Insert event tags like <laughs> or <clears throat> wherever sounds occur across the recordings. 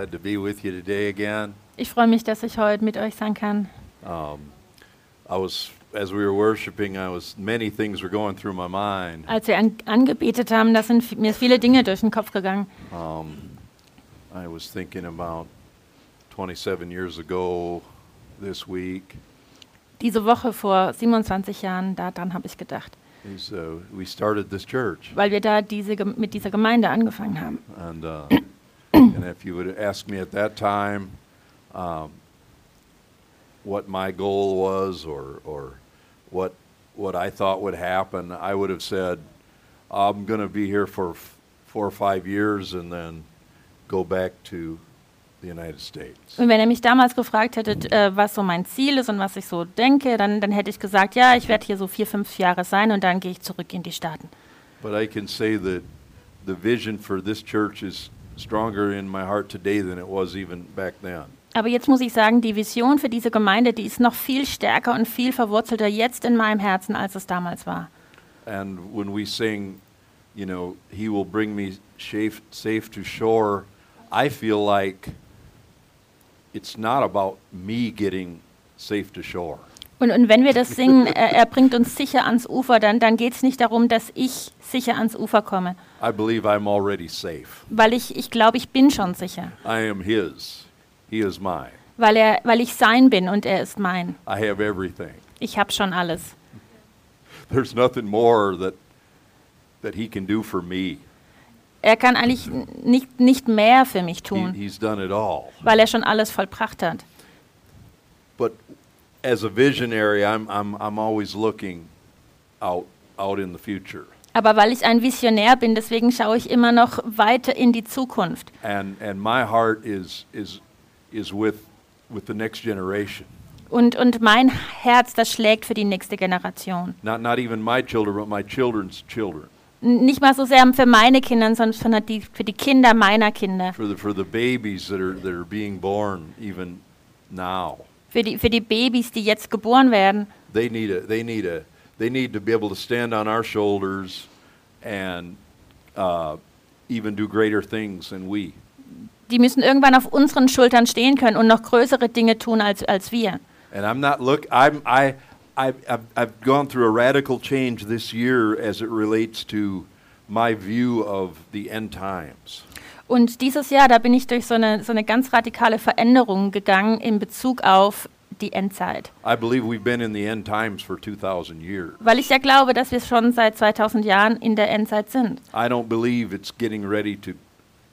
Glad to be with you today again. Ich freue mich, dass ich heute mit euch sein kann. Um, I was, as we were worshiping, I was many things were going through my mind. Als wir an, angebetet haben, da sind mir viele Dinge durch den Kopf gegangen. Um, I was thinking about 27 years ago this week. Diese Woche vor 27 Jahren, daran habe ich gedacht, Is, uh, we started this church, weil wir da diese, mit dieser Gemeinde angefangen haben. and uh, and if you would ask me at that time um, what my goal was or or what what I thought would happen, I would have said I'm going to be here for f- four or five years and then go back to the United States. Und wenn ihr mich damals gefragt hättet, äh, was so mein Ziel ist und was ich so denke, dann, dann hätte ich gesagt, ja, ich werde hier so vier, fünf Jahre sein und dann gehe ich zurück in die Staaten. But I can say that the vision for this church is stronger in my heart today than it was even back then. Aber jetzt muss ich sagen, die Vision für diese Gemeinde, die ist noch viel stärker und viel verwurzelter jetzt in meinem Herzen, als es damals war. And when we sing, you know, He will bring me safe, safe to shore, I feel like it's not about me getting safe to shore. Und, und wenn wir das singen, <laughs> er, er bringt uns sicher ans Ufer, dann, dann geht es nicht darum, dass ich sicher ans Ufer komme. I believe I'm already safe. Weil ich, ich glaube, ich bin schon sicher. I am His. He is mine. Weil, er, weil ich sein bin und er ist mein. I have everything. Ich habe schon alles. There's nothing more that, that He can do for me. Er kann eigentlich nicht, nicht mehr für mich He, tun, he's done it all. weil er schon alles vollbracht hat. But as a visionary, I'm, I'm, I'm always looking out, out in the future. Aber weil ich ein Visionär bin, deswegen schaue ich immer noch weiter in die Zukunft. And, and my heart is, is, is with, with the next generation. Und, und mein Herz, das schlägt für die nächste Generation. Not, not even my children, but my children's children. Nicht mal so sehr für meine Kinder, sondern für die, für die Kinder meiner Kinder. For the, for the babies that are, that are being born even now. Für die, für die Babys, die jetzt geboren werden. They need, a, they, need a, they need to be able to stand on our shoulders and uh, even do greater things than we. Die müssen irgendwann auf unseren Schultern stehen können und noch größere Dinge tun als, als wir. And I'm not look. I'm I. I've, I've, gone through a radical change this year as it relates to my view of the end times. Und dieses Jahr, da bin ich durch so eine, so eine ganz radikale Veränderung gegangen in Bezug auf die Endzeit. I believe we've been in the end times for 2,000 years. Weil ich ja glaube, dass wir schon seit 2000 Jahren in der Endzeit sind. I don't believe it's getting ready to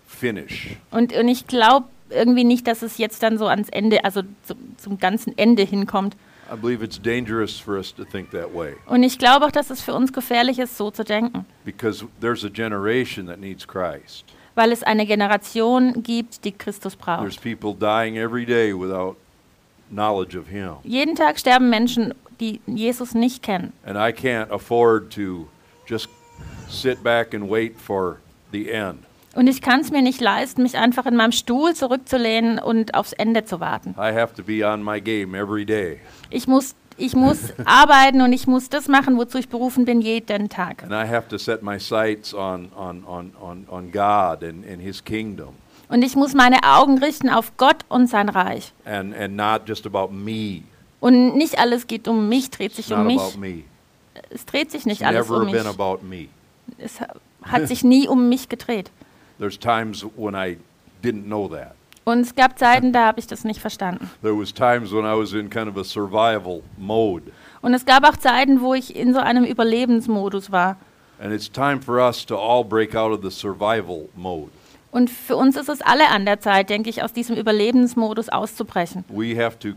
finish. Und, und ich glaube irgendwie nicht, dass es jetzt dann so ans Ende, also zum, zum ganzen Ende hinkommt. I believe it's dangerous for us to think that way Und ich glaube auch, dass es für uns gefährlich ist, so zu denken. because there's a generation that needs Christ. Weil es eine Generation gibt, die Christus braucht. Knowledge of Him. Jeden Tag sterben Menschen, die Jesus nicht kennen. And I can't afford to just sit back and wait for the end. Und ich kann es mir nicht leisten, mich einfach in meinem Stuhl zurückzulehnen und aufs Ende zu warten. I have to be on my game every day. Ich muss, ich muss <laughs> arbeiten und ich muss das machen, wozu ich berufen bin, jeden Tag. And I have to set my sights on, on, on, on, on God and, and His kingdom Und ich muss meine Augen richten auf Gott und sein Reich. and, and not just about me. Und nicht alles geht um mich, dreht sich It's um not mich. about me. Es dreht sich It's nicht alles never um mich. been about me. Es hat sich nie um mich gedreht. <laughs> There's times when I didn't know that. Und es gab Zeiten, da habe ich das nicht verstanden. There was times when I was in kind of a survival mode. Und es gab auch Zeiten, wo ich in so einem Überlebensmodus war. And it's time for us to all break out of the survival mode. Und für uns ist es alle an der Zeit, denke ich, aus diesem Überlebensmodus auszubrechen. We have to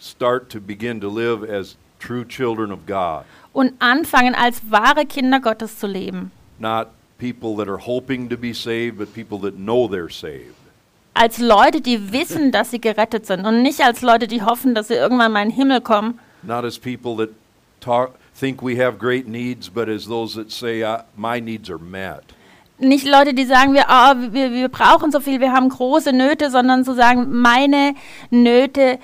start to begin to live as true children of God, Und anfangen, als wahre Kinder Gottes zu leben. not people that are hoping to be saved, but people that know they're saved. Als Leute, die wissen, dass sie gerettet sind. Und nicht als Leute, die hoffen, dass sie irgendwann mal in den Himmel kommen. Not as people that talk, think we have great needs, but as those that say, "I- My needs are met. Nicht Leute, die sagen, wir, ah, wir, wir brauchen so viel, wir haben große Nöte, sondern zu sagen, meine Nöte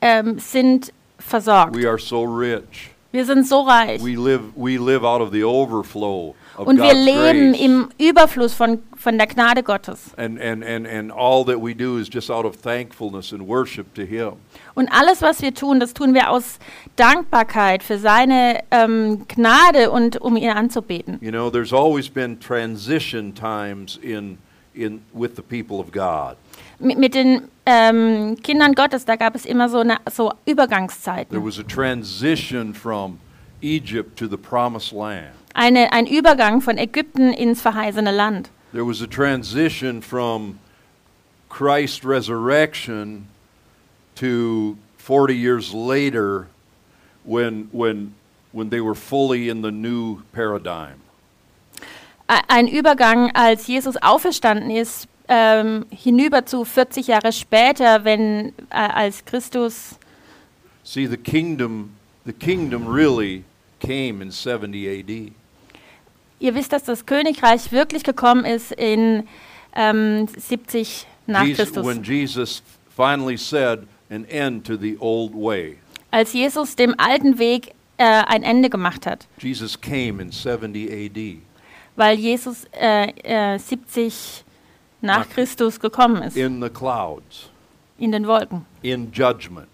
ähm, sind versorgt. We are so rich. Wir sind so reich. We live, we live out of the overflow Und wir leben im Überfluss von, von der Gnade Gottes. and, and, and, and all that we do is just out of thankfulness and worship to Him. Und alles, was wir tun, das tun wir aus Dankbarkeit für seine ähm, Gnade und um ihn anzubeten. You know, there's always been transition times in, in, with the people of God. Mit, mit den ähm, Kindern Gottes, da gab es immer so, eine, so There Übergangszeiten. was a transition from Egypt to the promised land. Eine, ein Übergang von Ägypten ins verheißene Land. There was a transition from Christ's resurrection to 40 years later when, when, when they were fully in the new paradigm. Ein Übergang, als Jesus auferstanden ist, ähm, hinüber zu 40 Jahre später, wenn äh, als Christus See, the kingdom, the kingdom really came in 70 AD. Ihr wisst, dass das Königreich wirklich gekommen ist in ähm, 70 nach Jesus- Christus. when Jesus finally said, an end to the old way. Als Jesus dem alten Weg äh, ein Ende gemacht hat, Jesus came in 70 AD weil Jesus äh, äh, 70 nach Nach- Christus gekommen ist, in the clouds, in den Wolken. In judgment.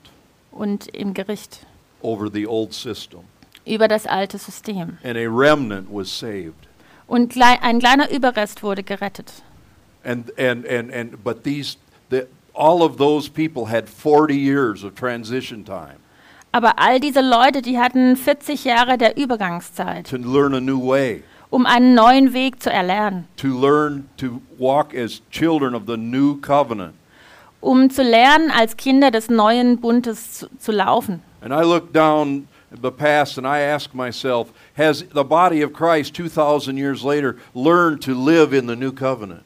Und im Gericht. Over the old system. Über das alte System. And a remnant was saved. Und klei ein kleiner Überrest wurde gerettet. And, and, and, and, but these, the, all of those people had 40 years of transition time Aber all diese Leute, die hatten 40 Jahre der Übergangszeit, to learn a new way, um einen neuen Weg zu erlernen, to learn to walk as children of the new covenant. um zu lernen, als Kinder des neuen Bundes zu, zu laufen. And I look down the past and I ask myself, has the body of Christ 2,000 years later learned to live in the new covenant?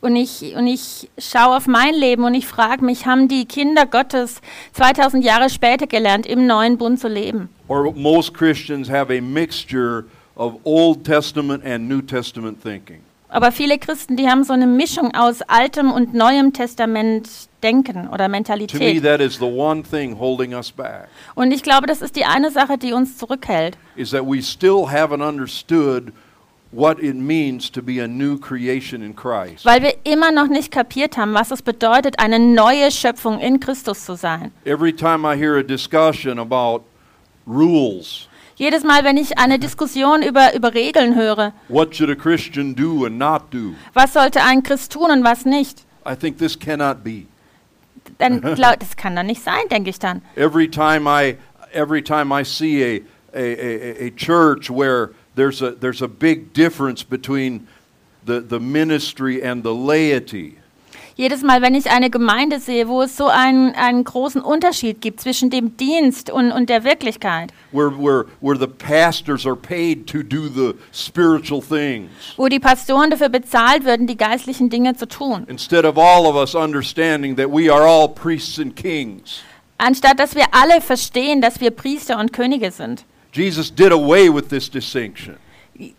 Und ich, und ich schaue auf mein Leben und ich frage mich, haben die Kinder Gottes 2000 Jahre später gelernt, im neuen Bund zu leben? Or most Christians have a mixture of Old Testament and New Testament thinking. Aber viele Christen, die haben so eine Mischung aus Altem und Neuem Testament Denken oder Mentalität. that is the one thing holding us back, Und ich glaube, das ist die eine Sache, die uns zurückhält. is that we still haven't understood what it means to be a new creation in Christ. Weil wir immer noch nicht kapiert haben, was es bedeutet, eine neue Schöpfung in Christus zu sein. Every time I hear a discussion about rules, Jedes Mal, wenn ich eine Diskussion über, über Regeln höre, what should a Christian do and not do, was sollte ein Christ tun und was nicht, I think this cannot be. dann <laughs> glaub, das kann doch nicht sein, denke ich dann. Every time I, every time I see a, a, a, a church where there's a, there's a big difference between the, the ministry and the laity, Jedes Mal, wenn ich eine Gemeinde sehe, wo es so einen, einen großen Unterschied gibt zwischen dem Dienst und, und der Wirklichkeit, where, where, where the pastors are paid to do the spiritual things, wo die Pastoren dafür bezahlt würden, die geistlichen Dinge zu tun, instead of all of us understanding that we are all priests and kings. anstatt dass wir alle verstehen, dass wir Priester und Könige sind. Jesus did away with this distinction.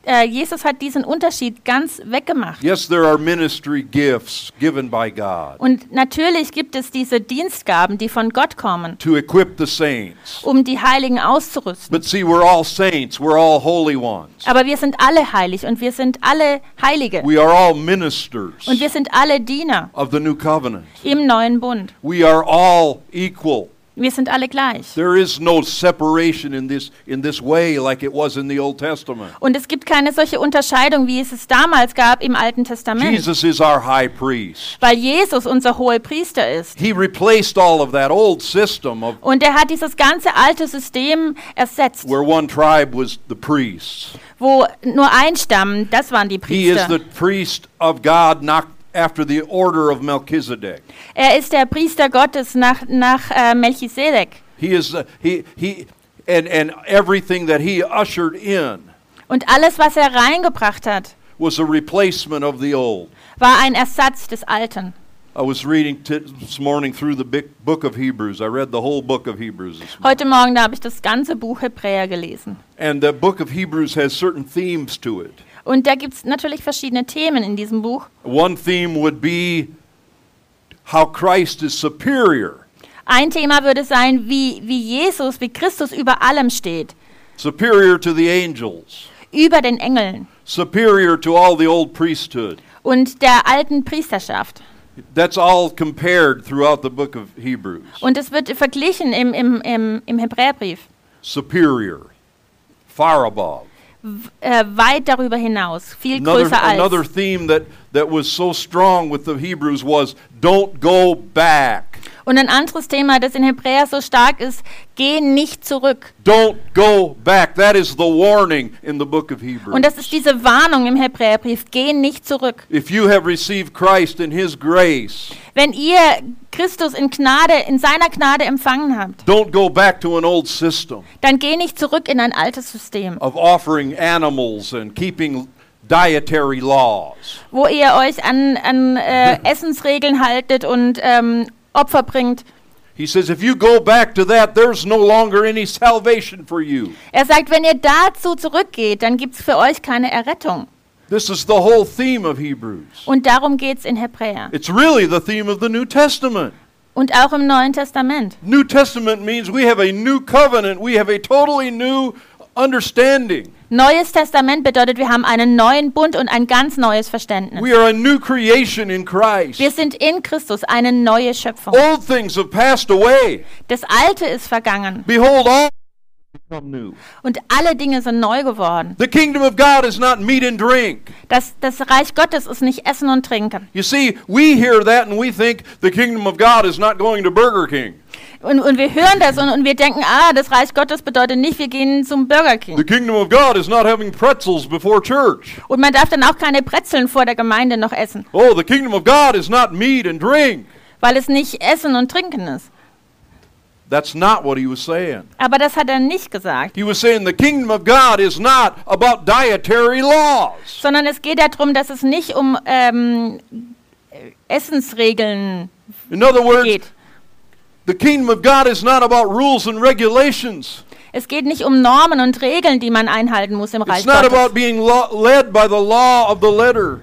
Äh, Jesus hat diesen Unterschied ganz weggemacht. Yes, there are ministry gifts given by God Und natürlich gibt es diese Dienstgaben, die von Gott kommen, to equip the saints. um die Heiligen auszurüsten. But see, we're all saints, we're all holy ones. Aber wir sind alle heilig und wir sind alle Heilige. We are all ministers Und wir sind alle Diener of the new covenant. im neuen Bund. We are all equal. Wir sind alle gleich. There is no separation in this in this way like it was in the Old Testament. Und es gibt keine solche Unterscheidung, wie es es damals gab im Alten Testament. Jesus is our high priest. Weil Jesus unser hoher Priester ist. He replaced all of that old system of Und er hat dieses ganze alte System ersetzt, where one tribe was the priests. wo nur ein Stamm, das waren die He is the Priester. priest of God not after the order of Melchizedek. Er ist der Priester Gottes nach, nach äh, Melchisedek. He is uh, he he and and everything that he ushered in Und alles, was er reingebracht hat, was a replacement of the old. war ein Ersatz des Alten. I was reading this morning through the big book of Hebrews. I read the whole book of Hebrews. Heute Morgen habe ich das ganze Buch Hebräer gelesen. And the book of Hebrews has certain themes to it. Und da gibt es natürlich verschiedene Themen in diesem Buch. One theme would be how Christ is superior. Ein Thema würde sein, wie, wie Jesus, wie Christus über allem steht. superior to the angels, über den Engeln superior to all the old priesthood. und der alten Priesterschaft. That's all compared throughout the book of Hebrews. Und es wird verglichen im, im, im, im Hebräerbrief. Superior, far above. Äh, weit darüber hinaus, viel Another, größer als. another theme that, that was so strong with the Hebrews was don't go back. Und ein anderes Thema, das in Hebräer so stark ist, geh nicht zurück. Don't go back. That is the warning in the book of Hebrews. Und das ist diese Warnung im Hebräerbrief, geh nicht zurück. if you have received Christ in His grace, Wenn ihr Christus in Gnade, in seiner Gnade empfangen habt, don't go back to an old system dann geh nicht zurück in ein altes System, of offering animals and keeping dietary laws. wo ihr euch an, an äh, <laughs> Essensregeln haltet und ähm, Opfer bringt. He says, if you go back to that, there's no longer any salvation for you. Er sagt, wenn ihr dazu zurückgeht, dann gibt es für euch keine Errettung. This is the whole theme of Hebrews. Und darum geht es in Hebräer. It's really the theme of the New Testament. Und auch im Neuen Testament. New Testament means we have a new covenant, we have a totally new understanding. Neues Testament bedeutet, wir haben einen neuen Bund und ein ganz neues Verständnis. We are a new creation in Christ. Wir sind in Christus eine neue Schöpfung. Old things have passed away. Das Alte ist vergangen Behold, all und alle Dinge sind neu geworden. The kingdom of God is not meat and drink. Das, das Reich Gottes ist nicht Essen und Trinken. You see, we hear that and we think the kingdom of God is not going to Burger King. Und, und wir hören das und, und wir denken, ah, das Reich Gottes bedeutet nicht, wir gehen zum Burger The King. kingdom of God is not having pretzels before church. Und man darf dann auch keine Brezeln vor der Gemeinde noch essen, Oh, the kingdom of God is not meat and drink. weil es nicht Essen und Trinken ist. That's not what he was saying. Aber das hat er nicht gesagt, He was saying the kingdom of God is not about dietary laws. sondern es geht darum, dass es nicht um ähm, Essensregeln In other words, geht. The kingdom of God is not about rules and regulations. Es geht nicht um Normen und Regeln, die man einhalten muss im Reich It's not about Gottes. being lo- led by the law of the letter.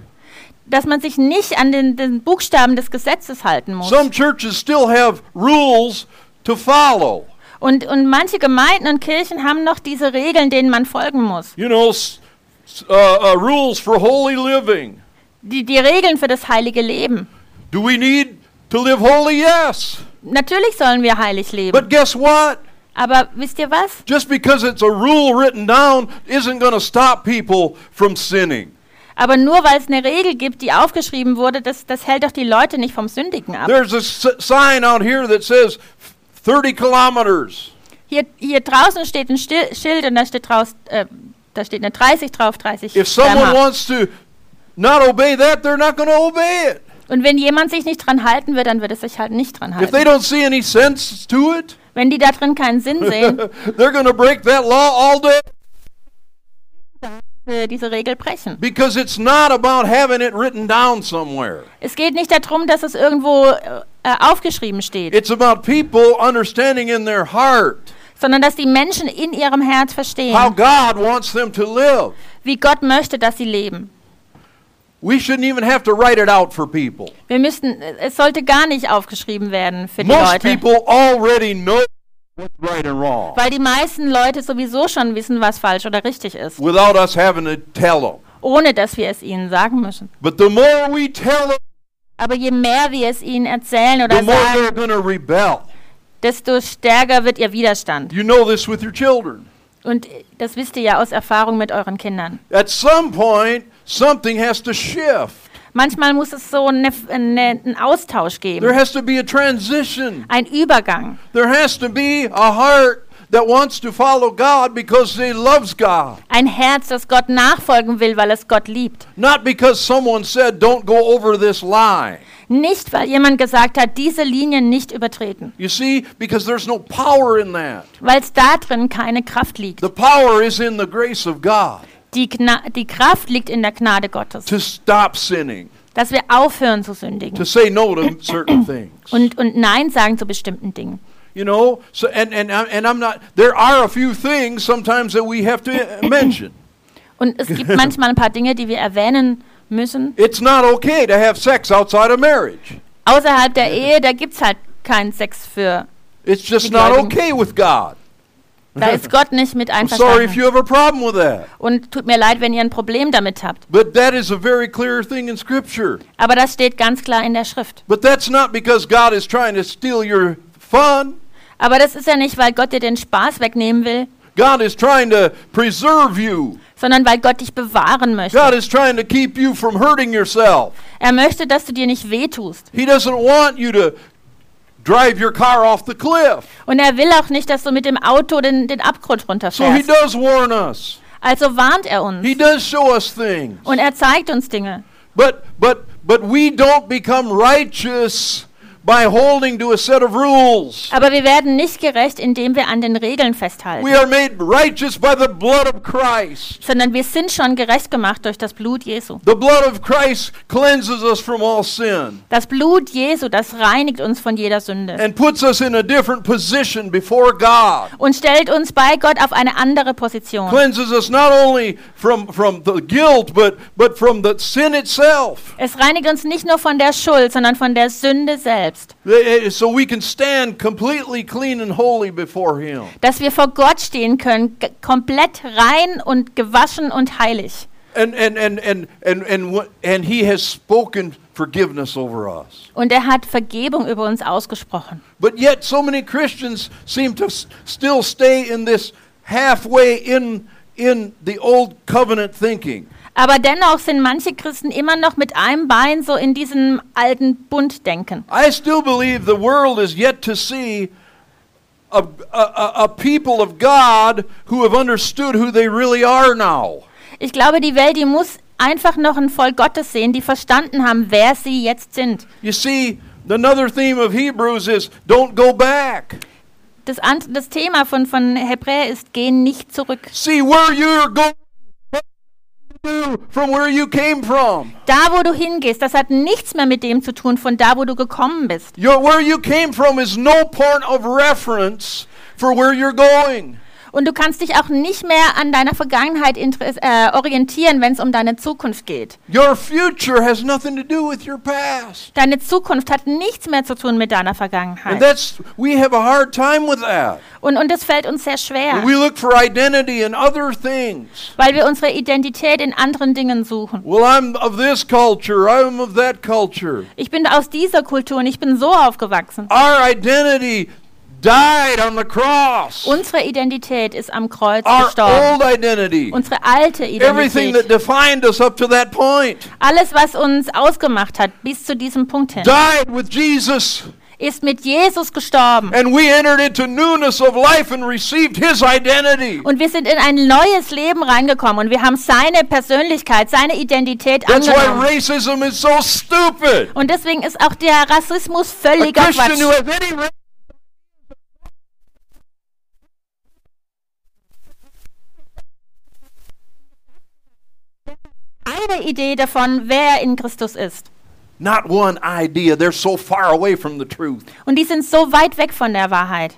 Dass man sich nicht an den, den Buchstaben des Gesetzes halten muss. Some churches still have rules to follow. Und, und manche Gemeinden und Kirchen haben noch diese Regeln, denen man folgen muss. You know, uh, uh, rules for holy living. Die, die Regeln für das heilige Leben. Do we need to live holy? Yes. Natürlich sollen wir heilig leben. But guess what? Aber wisst ihr was? Just because it's a rule written down isn't going to stop people from sinning. Aber nur weil es eine Regel gibt, die aufgeschrieben wurde, das, das hält doch die Leute nicht vom Sündigen ab. There's a sign out here that says 30 kilometers. Hier, hier draußen steht ein Stil- Schild und da steht, draus, äh, da steht eine 30 drauf, 30 If someone wants to not obey that, they're not going to obey it. Und wenn jemand sich nicht dran halten wird, dann wird es sich halt nicht dran If they halten. don't see any sense to it, Wenn die da drin keinen Sinn <laughs> sehen, they're going to break that law all day äh, diese Regel brechen. because it's not about having it written down somewhere. Es geht nicht darum, dass es irgendwo äh, aufgeschrieben steht, It's about people understanding in their heart sondern dass die Menschen in ihrem Herz how verstehen, God wants them to live. wie Gott möchte, dass sie leben. We shouldn't even have to write it out for people. Wir müssten, es sollte gar nicht aufgeschrieben werden für die Most Leute, people already know what's right and wrong weil die meisten Leute sowieso schon wissen, was falsch oder richtig ist, without us having to tell them. ohne dass wir es ihnen sagen müssen. But the more we tell them, Aber je mehr wir es ihnen erzählen the oder more they're sagen, going to rebel. desto stärker wird ihr Widerstand. You know this with your children. Und das wisst ihr ja aus Erfahrung mit euren Kindern. At some point, something has to shift. Manchmal muss es so eine, eine, einen Austausch There geben, has to be a transition. ein Übergang. There has to be a heart that wants to follow God because he loves God, Ein Herz, das Gott nachfolgen will, weil es Gott liebt. not because someone said, don't go over this line. Nicht, weil jemand gesagt hat, diese Linien nicht übertreten. You see, because there's no power in that. Weil es da drin keine Kraft liegt. The power is in the grace of God Die, Gna die Kraft liegt in der Gnade Gottes. to stop sinning, Dass wir aufhören zu to sündigen. say no to certain <coughs> things. Und, und Nein sagen zu bestimmten Dingen. You know, so and and and I'm not. There are a few things sometimes that we have to uh, <coughs> mention. Und es gibt <laughs> manchmal ein paar Dinge, die wir erwähnen müssen. It's not okay to have sex outside of marriage. Außerhalb der Ehe, da gibt es halt keinen Sex für. It's just not okay with God. Da ist Gott nicht mit sorry if einverstanden. you have a problem with that. Und tut mir leid, wenn ihr ein Problem damit habt. But that is a very clear thing in Scripture. Aber das steht ganz klar in der Schrift. But that's not because God is trying to steal your fun. Aber das ist ja nicht, weil Gott dir den Spaß wegnehmen will, God is trying to preserve you. sondern weil Gott dich bewahren möchte. God is trying to keep you from hurting yourself. Er möchte, dass du dir nicht wehtust. He doesn't want you to drive your car off the cliff. Und er will auch nicht, dass du mit dem Auto den, den Abgrund So he runterfährst. does warn us. Also warnt er uns. He does show us things. Und er zeigt uns Dinge. But but but we don't become righteous by holding to a set of rules. Aber wir werden nicht gerecht, indem wir an den Regeln festhalten. We are made righteous by the blood of Christ. sondern wir sind schon gerecht gemacht durch das Blut Jesu. The blood of Christ cleanses us from all sin Das Blut Jesu, das reinigt uns von jeder Sünde and puts us in a different position before God. und stellt uns bei Gott auf eine andere Position. Cleanses us not only from from the guilt but but from the sin itself. Es reinigt uns nicht nur von der Schuld, sondern von der Sünde selbst, Eh, So we can stand completely clean and holy before him. dass wir vor Gott stehen können, komplett rein und gewaschen und heilig. And and and and and and and he has spoken forgiveness over us. Und er hat Vergebung über uns ausgesprochen. But yet so many Christians seem to still stay in this halfway in in the old covenant thinking. Aber dennoch sind manche Christen immer noch mit einem Bein so in diesem alten Bund denken. I still believe the world is yet to see a, a, a- people of God who have understood who they really are now. Ich glaube, die Welt, die muss einfach noch ein Volk Gottes sehen, die verstanden haben, wer sie jetzt sind. You see, another theme of Hebrews is don't go back. Das, das Thema von, von Hebräer ist, gehen nicht zurück. See where you're going from where you came from. Da, wo du hingehst, das hat nichts mehr mit dem zu tun, von da, wo du gekommen bist. Your, where you came from is no point of reference for where you're going. Und du kannst dich auch nicht mehr an deiner Vergangenheit äh, orientieren, wenn es um deine Zukunft geht. Your future has nothing to do with your past. Deine Zukunft hat nichts mehr zu tun mit deiner And Vergangenheit. that's we have a hard time with that. Und, und das fällt uns sehr schwer, We look for identity in other things. weil wir unsere Identität in anderen Dingen suchen. Well, I'm of this culture, I'm of that culture. Ich bin aus dieser Kultur und ich bin so aufgewachsen. Our identity died on the cross. Unsere Identität ist am Kreuz Our gestorben. old identity. Unsere alte Everything that Identität. defined us up to that point Alles, was uns ausgemacht hat, bis zu diesem Punkt hin, died with Jesus. ist mit Jesus gestorben. And we entered into newness of life and received his identity. Und wir sind in ein neues Leben reingekommen und wir haben seine Persönlichkeit, seine Identität That's why angenommen. racism is so stupid. Und deswegen ist auch der Rassismus völliger Quatsch. Has any ra- Eine Idee davon, wer in Christus ist. not one idea. They're so far away from the truth. Und die sind so weit weg von der Wahrheit.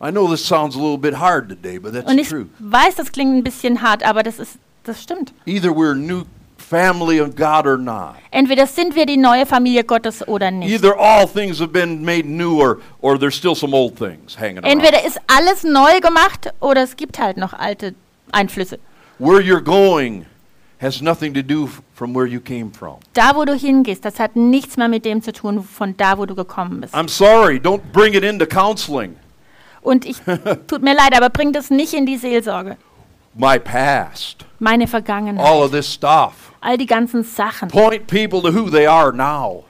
I know this sounds a little bit hard today, but that's Und ich truth. weiß, das klingt ein bisschen hart, aber das ist, das stimmt. Either we're new family of God or not. Entweder sind wir die neue Familie Gottes oder nicht. Either all things have been made new or, or there's still some old things hanging around. Entweder ist alles neu gemacht oder es gibt halt noch alte Einflüsse. Where you're going has nothing to do from where you came from. Da, wo du hingehst, das hat nichts mehr mit dem zu tun, von da, wo du gekommen bist. I'm sorry, don't bring it into counseling. Und ich, <laughs> tut mir leid, aber bring das nicht in die Seelsorge. My past, Meine Vergangenheit, all of this stuff. all die ganzen Sachen. Point people to who they are now.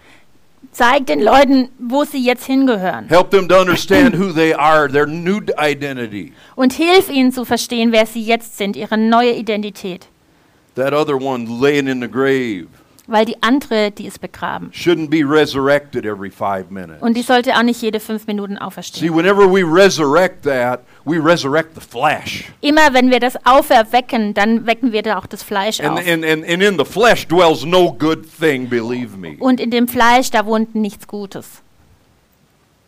Zeig den Leuten, wo sie jetzt hingehören. Help them to understand who they are, their new identity. Und hilf ihnen zu verstehen, wer sie jetzt sind, ihre neue Identität. That other one laying in the grave Weil die andere, die ist begraben. shouldn't be resurrected every five minutes. Und die sollte auch nicht jede fünf Minuten See, auferstehen. whenever we resurrect that, we resurrect the flesh. Immer wenn wir das auferwecken, dann wecken wir da auch das Fleisch And, auf. and, and, and in the flesh dwells no good thing, believe me. Und in dem Fleisch, da wohnt nichts Gutes.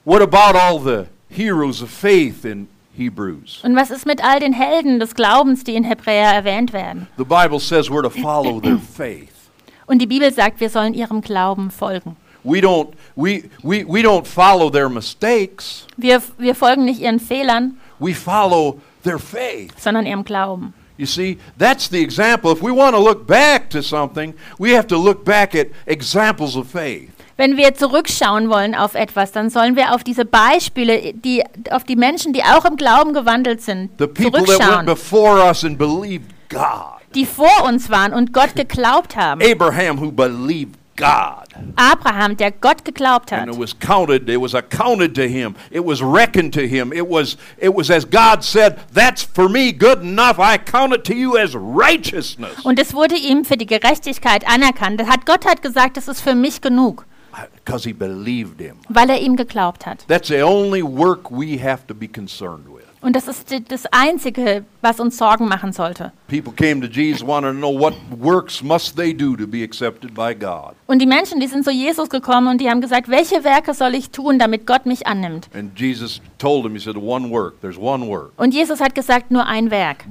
What about all the heroes of faith in Hebrews. Und was ist mit all den Helden des Glaubens, die in Hebräer erwähnt werden? The Bible says we're to follow their <clears throat> faith. Und die Bibel sagt, wir sollen ihrem Glauben folgen. We don't, we, we, we don't follow their mistakes. Wir, wir folgen nicht ihren Fehlern. We follow their faith. Sondern ihrem Glauben. You see, that's the example. If we want to look back to something, we have to look back at examples of faith wenn wir zurückschauen wollen auf etwas, dann sollen wir auf diese Beispiele, die, auf die Menschen, die auch im Glauben gewandelt sind, zurückschauen. Die vor uns waren und Gott geglaubt haben. Abraham, who believed God. Abraham, der Gott geglaubt hat. And it was counted, it was accounted to him. It was reckoned to him. It was it was as God said, that's for me good enough. I count it to you as righteousness. Und es wurde ihm für die Gerechtigkeit anerkannt. Hat Gott hat gesagt, das ist für mich genug because he believed him. Weil er ihm geglaubt hat. That's the only work we have to be concerned with. Und das ist das einzige, was uns Sorgen machen sollte. Und die Menschen, die sind zu Jesus gekommen und die haben gesagt, welche Werke soll ich tun, damit Gott mich annimmt? Und Jesus hat gesagt, nur ein Werk.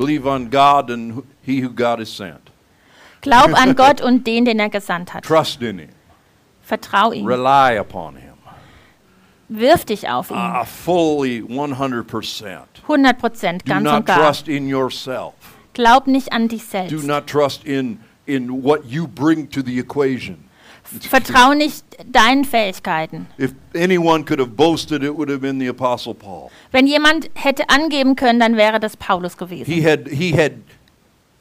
Glaub an Gott und den, den er gesandt hat. Trust in him. Vertrau ihm. Rely upon him. Wirf dich auf ihn. Uh, fully 100%. 100 Prozent, ganz Do not und gar. trust in yourself. Glaub nicht an dich selbst. Do not trust in, in what you bring to the equation. Vertrau nicht deinen Fähigkeiten. Boasted, Wenn jemand hätte angeben können, dann wäre das Paulus gewesen. He had, he had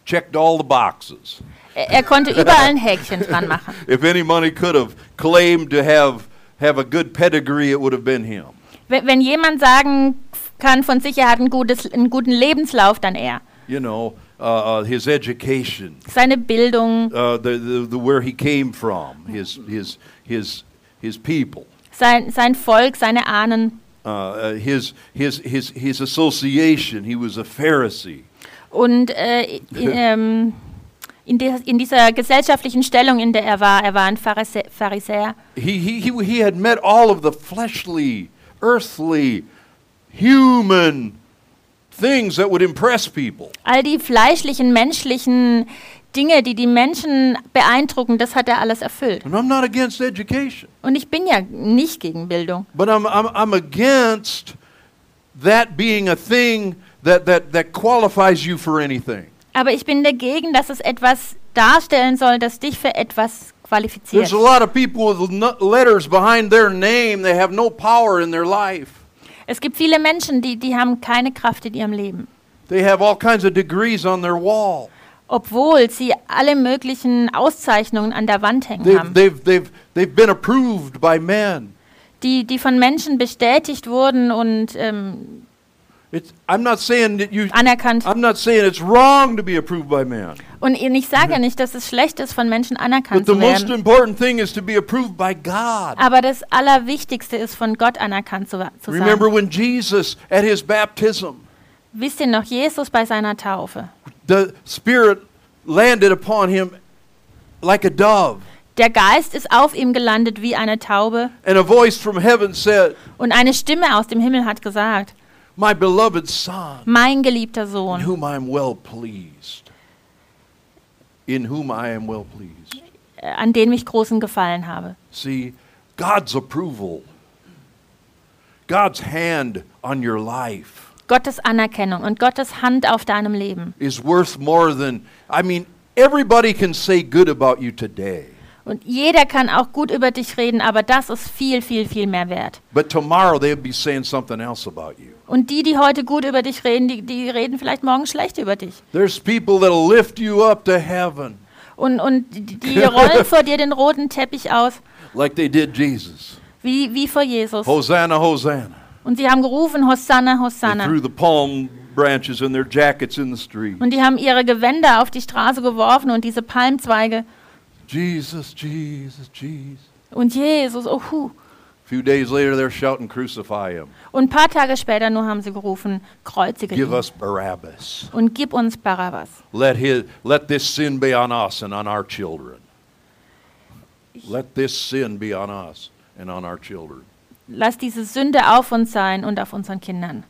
checked all the boxes. Er konnte überall ein Häkchen dran machen. <laughs> If any money could have claimed to have have a good pedigree, it would have been him. Wenn, wenn jemand sagen kann von sich, er hat ein gutes, einen guten Lebenslauf, dann er. You know, uh, uh his education. Seine Bildung. Uh, the, the, the where he came from, his his his his people. Sein sein Volk, seine Ahnen. Uh, uh his his his his association. He was a Pharisee. Und äh, <laughs> ähm, in, de, in, dieser gesellschaftlichen Stellung, in der er war, er war ein Pharisäer. He, he, he, he had met all of the fleshly, earthly, human things that would impress people. All die fleischlichen, menschlichen Dinge, die die Menschen beeindrucken, das hat er alles erfüllt. And I'm not against education. Und ich bin ja nicht gegen Bildung. But I'm, I'm, I'm against that being a thing that, that, that qualifies you for anything. Aber ich bin dagegen, dass es etwas darstellen soll, das dich für etwas qualifiziert. There's a lot of people with letters behind their name, they have no power in their life. Es gibt viele Menschen, die die haben keine Kraft in ihrem Leben. They have all kinds of degrees on their wall. Obwohl sie alle möglichen Auszeichnungen an der Wand hängen they've, haben. They've, they've, they've been approved by men. Die, die von Menschen bestätigt wurden und ähm, It's, I'm not saying that you, anerkannt. I'm not saying it's wrong to be approved by man. Und ich sage mhm. nicht, dass es schlecht ist, von Menschen anerkannt zu werden. Aber das Allerwichtigste ist, von Gott anerkannt zu, zu sein. Remember when Jesus at his baptism, Wisst ihr noch, Jesus bei seiner Taufe? The Spirit landed upon him like a dove. Der Geist ist auf ihm gelandet wie eine Taube. And a voice from heaven said, Und eine Stimme aus dem Himmel hat gesagt, my beloved son, mein geliebter Sohn, in whom I am well pleased, in whom I am well pleased. an dem ich großen Gefallen habe. See, God's approval, God's hand on your life. Gottes Anerkennung und Gottes Hand auf deinem Leben is worth more than I mean everybody can say good about you today. Und jeder kann auch gut über dich reden, aber das ist viel viel viel mehr wert. But tomorrow they'll be saying something else about you. Und die, die heute gut über dich reden, die, die reden vielleicht morgen schlecht über dich. There's people that'll lift you up to heaven. Und, und die, rollen vor dir den roten Teppich aus. Like they did Jesus. Wie, wie vor Jesus. Hosanna, Hosanna. Und sie haben gerufen, Hosanna, Hosanna. They threw the palm branches and their jackets in the street. Und die haben ihre Gewänder auf die Straße geworfen und diese Palmzweige. Jesus, Jesus, Jesus. Und Jesus, oh. Huh few days later they're shouting crucify him. Und ein paar Tage später nur haben sie gerufen kreuzige Give ihn us Barabbas. und gib uns Barabbas. Let his let this sin be on us and on our children. Let this sin be on us and on our children. Lass diese Sünde auf uns sein und auf unseren Kindern.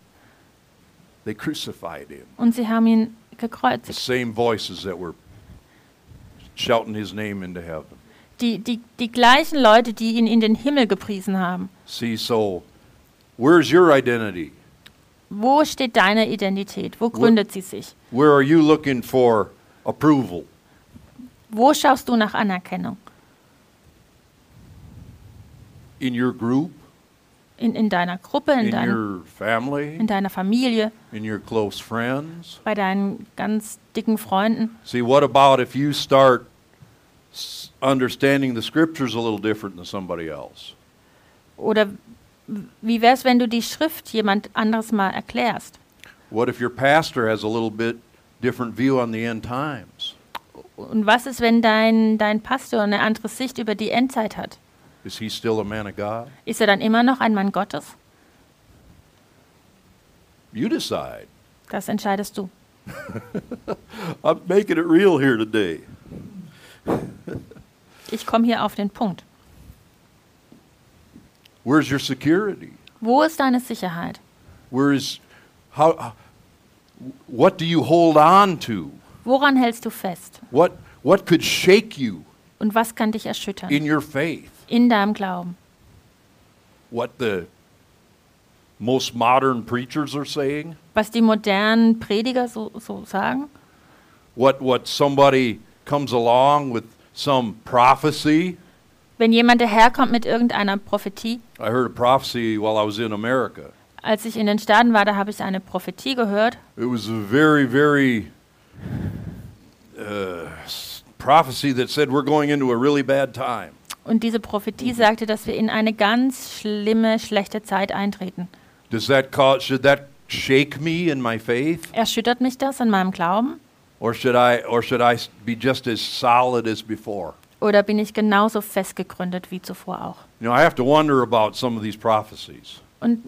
They crucified him. Und sie haben ihn The gekreuzigt. same voices that were shouting his name into heaven die, die, die gleichen Leute, die ihn in den Himmel gepriesen haben. See, so, where's your identity? Wo steht deine Identität? Wo gründet sie sich? Where are you looking for approval? Wo schaust du nach Anerkennung? In your group? In, in deiner Gruppe, in, in dein, your family, in deiner Familie, in your close friends. bei deinen ganz dicken Freunden. See, what about if you start understanding the scriptures a little different than somebody else? Oder wie wäre es, wenn du die Schrift jemand anderes mal erklärst? What if your pastor has a little bit different view on the end times? Und was ist, wenn dein, dein Pastor eine andere Sicht über die Endzeit hat? Is he still a man of God? Ist er dann immer noch ein Mann Gottes? You decide. Das entscheidest du. <laughs> I'm making it real here today. <laughs> Ich komme hier auf den Punkt. Where's your security? Wo ist deine Sicherheit? Where is how what do you hold on to? Woran hältst du fest? What what could shake you Und was kann dich erschüttern? in your faith? In deinem Glauben. What the most modern preachers are saying? Was die modernen Prediger so, so sagen? What what somebody comes along with some prophecy? Wenn jemand daherkommt mit irgendeiner Prophetie, I heard a prophecy while I was in America. als ich in den Staaten war, da habe ich eine Prophetie gehört. It was a very, very uh, prophecy that said we're going into a really bad time. Und diese Prophetie sagte, dass wir in eine ganz schlimme, schlechte Zeit eintreten. Does that cause, should that shake me in my faith, Erschüttert mich das in meinem Glauben? Or should I, or should I be just as solid as before? Oder bin ich genauso festgegründet wie zuvor auch? You know, I have to wonder about some of these prophecies. Und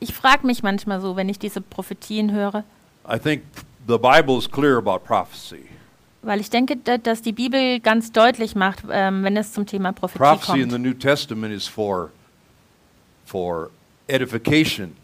ich frage mich manchmal so, wenn ich diese Prophetien höre, I think the Bible is clear about prophecy. weil ich denke, da- dass die Bibel ganz deutlich macht, ähm, wenn es zum Thema Prophetie Prophecy in the kommt. New Testament is for, for edification,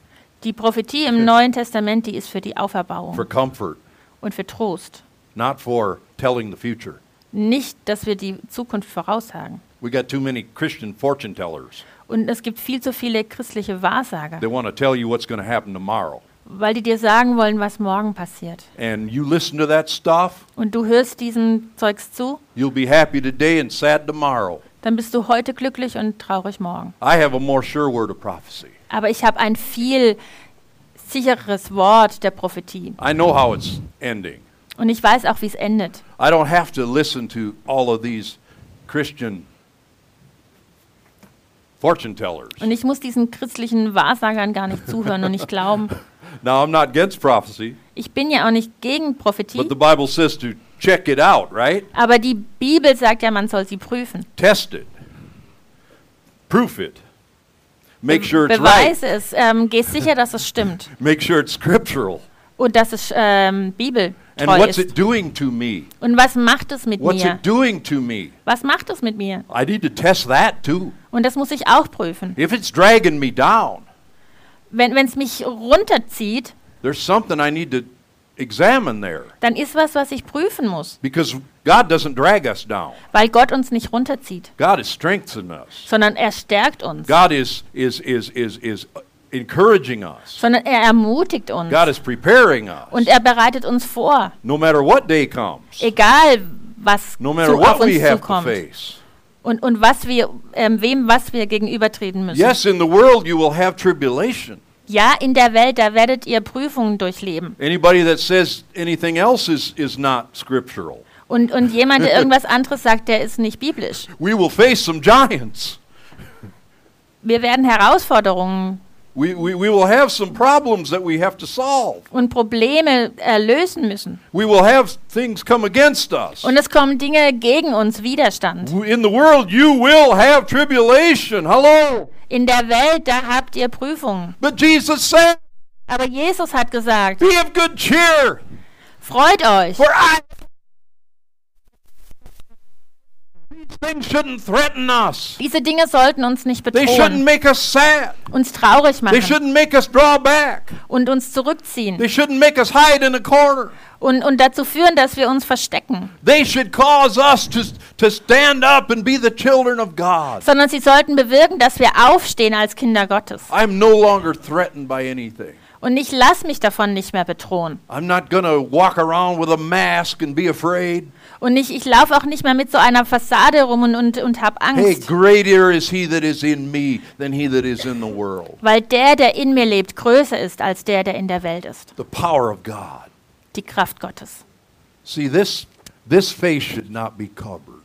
Die Prophetie im Neuen Testament, die ist für die Auferbauung for comfort, und für Trost. Not for telling the future. Nicht, dass wir die Zukunft voraussagen. We got too many Christian fortune tellers. Und es gibt viel zu viele christliche Wahrsager, They want to tell you what's going to happen tomorrow. weil die dir sagen wollen, was morgen passiert. And you listen to that stuff, Und du hörst diesem Zeugs zu, you'll be happy today and sad tomorrow. dann bist du heute glücklich und traurig morgen. I have a more sure word of prophecy. Aber ich habe ein viel sicheres Wort der Prophetie. I know how it's ending. Und ich weiß auch, wie es endet. I don't have to listen to all of these Christian fortune tellers. Und ich muss diesen christlichen Wahrsagern gar nicht zuhören und nicht glauben. <laughs> Now, I'm not against prophecy, Ich bin ja auch nicht gegen Prophetie, but the Bible says to check it out, right? aber die Bibel sagt ja, man soll sie prüfen. Test it, proof it, make sure it's right, Beweise es, ähm, geh sicher, dass es stimmt <laughs> make sure it's scriptural. und dass es ähm, And bibeltreu what's ist. it doing to me? Und was macht es mit What's mir? it doing to me? Was macht es mit mir? I need to test that too. Und das muss ich auch prüfen. If it's dragging me down, Wenn es mich runterzieht, there's something I need to examine there dann ist was, was ich prüfen muss, because God doesn't drag us down. weil Gott uns nicht runterzieht, God is strengthening us. sondern er stärkt uns, God is is is is is encouraging us. sondern er ermutigt uns God is preparing us. und er bereitet uns vor, No matter what day comes, egal was no matter zu, what auf uns we have to zukommt face. und, und was wir, ähm, wem was wir gegenübertreten müssen. Yes, in the world you will have tribulation. Ja, in der Welt, da werdet ihr Prüfungen durchleben. Anybody that says anything else is is not scriptural. Und, und jemand, der irgendwas anderes sagt, der ist nicht biblisch. <laughs> We will face some giants. Wir werden Herausforderungen We, we, we will have some problems that we have to solve. und Probleme äh, lösen müssen. We will have things come against us. Und es kommen Dinge gegen uns, Widerstand. In the world, you will have tribulation. Hello. In der Welt, da habt ihr Prüfungen. But Jesus said, Aber Jesus hat gesagt, Be of good cheer, freut euch, for I. These things shouldn't threaten us. Diese Dinge sollten uns nicht They shouldn't bedrohen, make us sad. uns traurig They machen shouldn't make us draw back. und uns zurückziehen They shouldn't make us hide in a corner. und, und dazu führen, dass wir uns verstecken, They should cause us to, to stand up and be the children of God. sondern sie sollten bewirken, dass wir aufstehen als Kinder Gottes I'm no longer threatened by anything. Und ich lasse mich davon nicht mehr bedrohen. I'm not to walk around with a mask and be afraid. Und ich, ich laufe auch nicht mehr mit so einer Fassade rum und, und, und habe Hey, Angst. greater is he that is in me than he that is in the world. Weil der, der in mir lebt, größer ist als der, der in der Welt ist. The power of God. Die Kraft Gottes. See, this, this face should not be covered.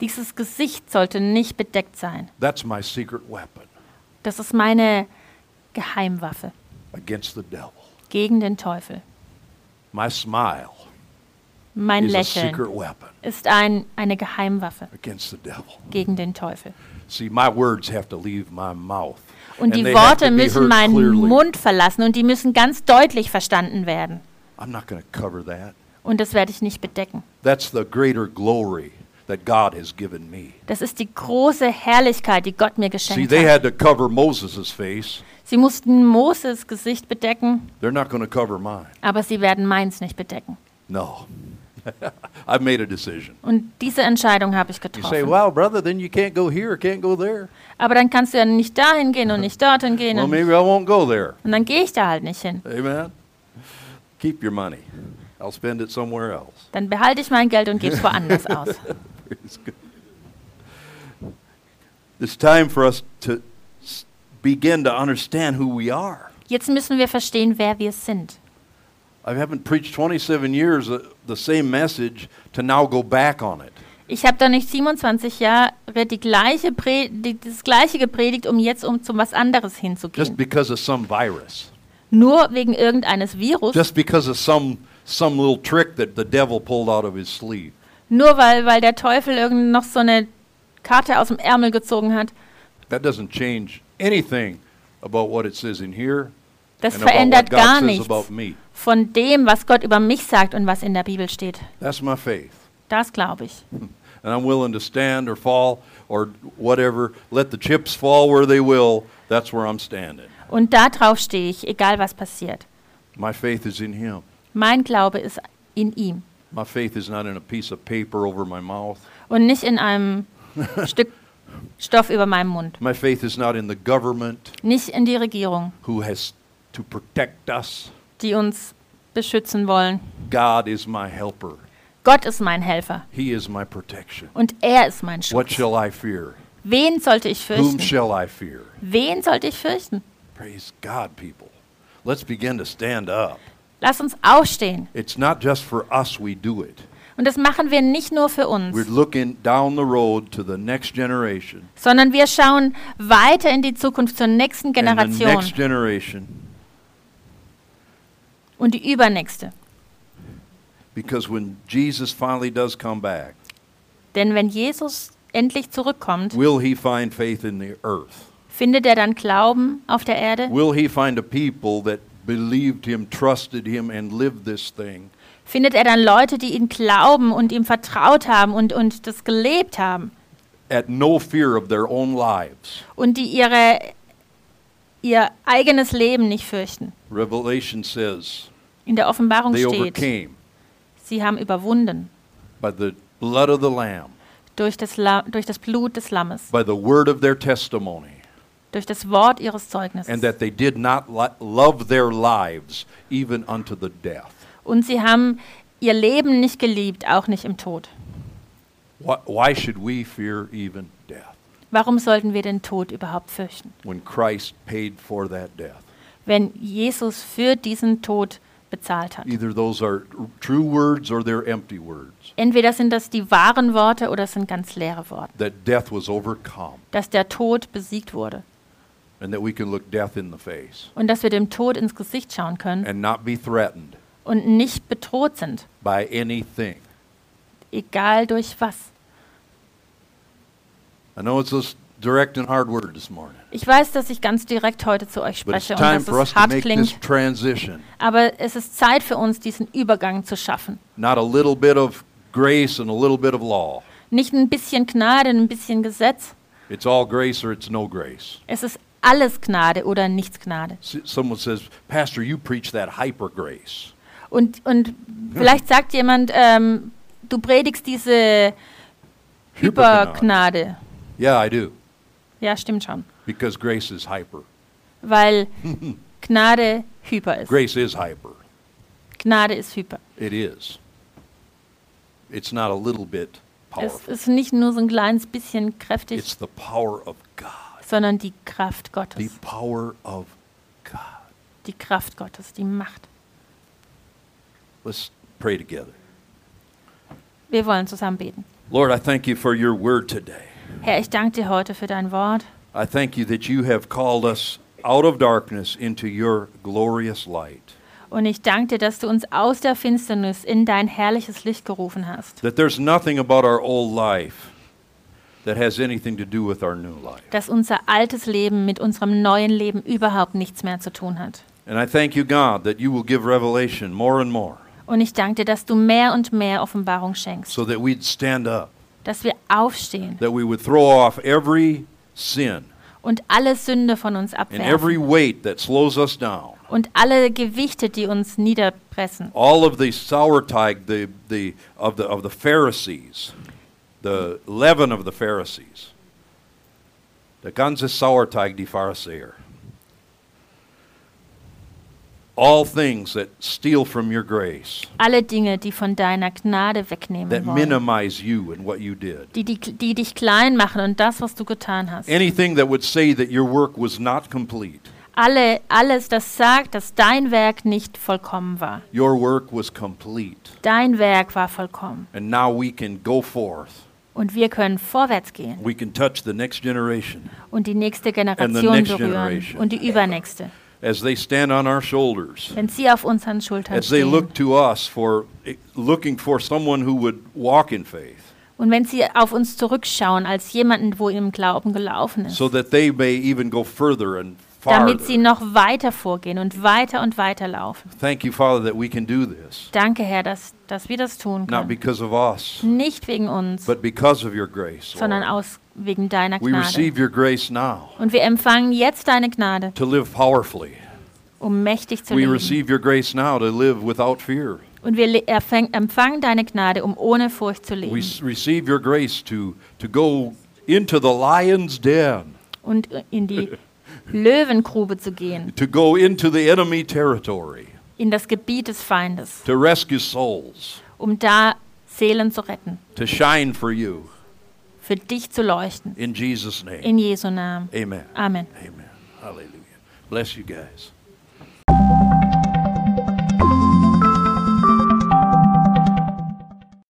Dieses Gesicht sollte nicht bedeckt sein. That's my secret weapon Das ist meine Geheimwaffe against the devil. gegen den Teufel. My smile Mein Lächeln ist ein, eine Geheimwaffe against the devil. gegen den Teufel. See, my words have to leave my mouth. Und die Worte müssen meinen. Mund verlassen und die müssen ganz deutlich verstanden werden. I'm not going to cover that. Und das werde ich nicht bedecken. That's the greater glory that God has given me. Das ist die große Herrlichkeit, die Gott mir geschenkt they hat. had to cover Moses' face. Sie mussten Moses Gesicht bedecken, They're not going to cover mine. aber sie werden meins nicht bedecken. No. <laughs> I've made a decision. Und diese Entscheidung habe ich You say, getroffen. well, brother, then you can't go here, can't go there. Aber dann kannst du ja nicht dahin gehen und nicht dorthin <laughs> gehen. Well, Und, maybe I won't go there. und dann gehe ich da halt nicht hin. Amen. Keep your money. I'll spend it somewhere else. Dann behalte ich mein Geld und gebe es woanders <laughs> aus. Praise God. It's time for us to s- begin to understand who we are. Jetzt müssen wir verstehen, wer wir sind. I haven't preached 27 years uh, the same message to now go back on it. Ich habe da nicht 27 Jahre die gleiche die, das gleiche gepredigt, um jetzt um zu was anderes Just hinzugehen. because of some virus. Nur wegen irgendeines Virus, Just because of some some little trick that the devil pulled out of his sleeve. nur weil, weil der Teufel irgend noch so eine Karte aus dem Ärmel gezogen hat. That doesn't change anything about what it says in here Das verändert gar nichts von dem, was Gott über mich sagt und was in der Bibel steht. That's my faith. Das glaube ich. <laughs> And I'm willing to stand or fall or whatever. Let the chips fall where they will. That's where I'm standing. Und da drauf stehe ich, egal was passiert. My faith is in Him. Mein Glaube ist in ihm My faith is not in a piece of paper over my mouth. und nicht in einem <laughs> Stück Stoff über meinem Mund. My faith is not in the government Nicht in die Regierung, who has to protect us. die uns beschützen wollen. God is my helper. Gott ist mein Helfer He is my protection. und er ist mein What Schutz. shall I fear? Wen sollte ich Whom fürchten? shall I fear? Wen sollte ich fürchten? Praise God, people. Let's begin to stand up. Lass uns aufstehen. It's not just for us we do it. Und das machen wir nicht nur für We're uns, looking down the road to the next generation. sondern wir schauen weiter in die Zukunft zur nächsten And the Generation next generation, und die übernächste. because when Jesus finally does come back, Denn wenn Jesus endlich zurückkommt, will he find faith in the earth? findet er dann Glauben auf der Erde? Will he find a people that believed him, trusted him, and lived this thing? Findet er dann Leute, die ihn glauben und ihm vertraut haben und, und das gelebt haben At no fear of their own lives. und die ihre, ihr eigenes Leben nicht fürchten? Revelation says In der Offenbarung they steht, overcame sie haben überwunden by the blood of the Lamb, durch das, La durch das Blut des Lammes, by the word of their testimony, durch das Wort ihres Zeugnisses. and that they did not li- love their lives even unto the death. Und sie haben ihr Leben nicht geliebt, auch nicht im Tod. Why, why should we fear even Warum sollten wir den Tod überhaupt fürchten, when Christ paid for that death? wenn Jesus für diesen Tod bezahlt hat? Either those are true words or they're empty words. Entweder sind das die wahren Worte oder es sind ganz leere Worte, That death was overcome dass der Tod besiegt wurde and that we can look death in the face und dass wir dem Tod ins Gesicht schauen können and not be threatened und nicht bedroht sind, by anything. egal durch was. I know it's a s- direct and hard word this morning, Ich weiß, dass ich ganz direkt heute zu euch spreche und time dass for us es hart klingt, transition. aber es ist Zeit für uns, diesen Übergang zu schaffen. Not a little bit of grace and a little bit of law. Nicht ein bisschen Gnade, ein bisschen Gesetz. It's all grace or it's no grace. Es ist alles Gnade oder nichts Gnade. Someone says, Pastor, you preach that hyper grace. Und, und vielleicht sagt jemand, ähm, du predigst diese Gnade hyper ist. Grace is hyper. Gnade ist hyper. It is. It's not a little bit Es powerful. ist nicht nur so ein kleines bisschen kräftig, It's the power of God. sondern die Kraft The Gottes. power of God. Die Kraft Gottes, die Macht. Let's pray together. Wir wollen zusammen beten. Lord, I thank you for your word today. Herr, ich danke dir heute für dein Wort. I thank you that you have called us out of darkness into your glorious light. Und ich danke dir, dass du uns aus der Finsternis in dein herrliches Licht gerufen hast. That there's nothing about our old life that has anything to do with our new life. Dass unser altes Leben mit unserem neuen Leben überhaupt nichts mehr zu tun hat. And I thank you, God, that you will give revelation more and more Und ich danke dir, dass du mehr und mehr Offenbarung schenkst. so that we'd stand up, Dass wir aufstehen that we would throw off every sin und alle Sünde von uns and every abwerfen. weight that slows us down. Und alle Gewichte, die uns niederpressen. all of the sourteig the, the, of, the, of the Pharisees, the leaven of the Pharisees, der ganze Sauerteig die Pharisäer, all things that steal from your grace, Alle Dinge, die von deiner Gnade that wegnehmen wollen. minimize you and what you did. Die, die, die dich klein machen und das, was du getan hast. Anything that would say that your work was not complete, Alle, alles, das sagt, dass dein Werk nicht vollkommen war. your work was complete. Dein Werk war vollkommen. And now we can go forth. Und wir können vorwärts gehen We can touch the next generation und die nächste Generation berühren generation. und die übernächste. As they stand on our shoulders. Wenn sie auf unseren Schultern as they stehen look to us for looking for someone who would walk in faith und wenn sie auf uns zurückschauen als jemanden, wo im Glauben gelaufen ist, so that they may even go further and damit sie noch weiter vorgehen und weiter und weiter laufen. Thank you, Father, that we can do this, Danke, Herr, dass, dass wir das tun not können. because of us, Nicht wegen uns, but because of your grace. sondern Lord. aus, wegen deiner We Gnade. receive your grace now Und wir empfangen jetzt deine Gnade, to live powerfully. um mächtig zu We leben. receive your grace now to live without fear. Und wir empfangen deine Gnade, um ohne Furcht zu We leben. s- receive your grace to, to go into the lion's den, Und in die <laughs> Löwengrube zu gehen, to go into the enemy territory, in das Gebiet des Feindes, to rescue souls, um da Seelen zu retten, to shine for you. für dich zu leuchten. In Jesus' name. In Jesu Namen. Amen. Amen. Amen. Hallelujah. Bless you guys.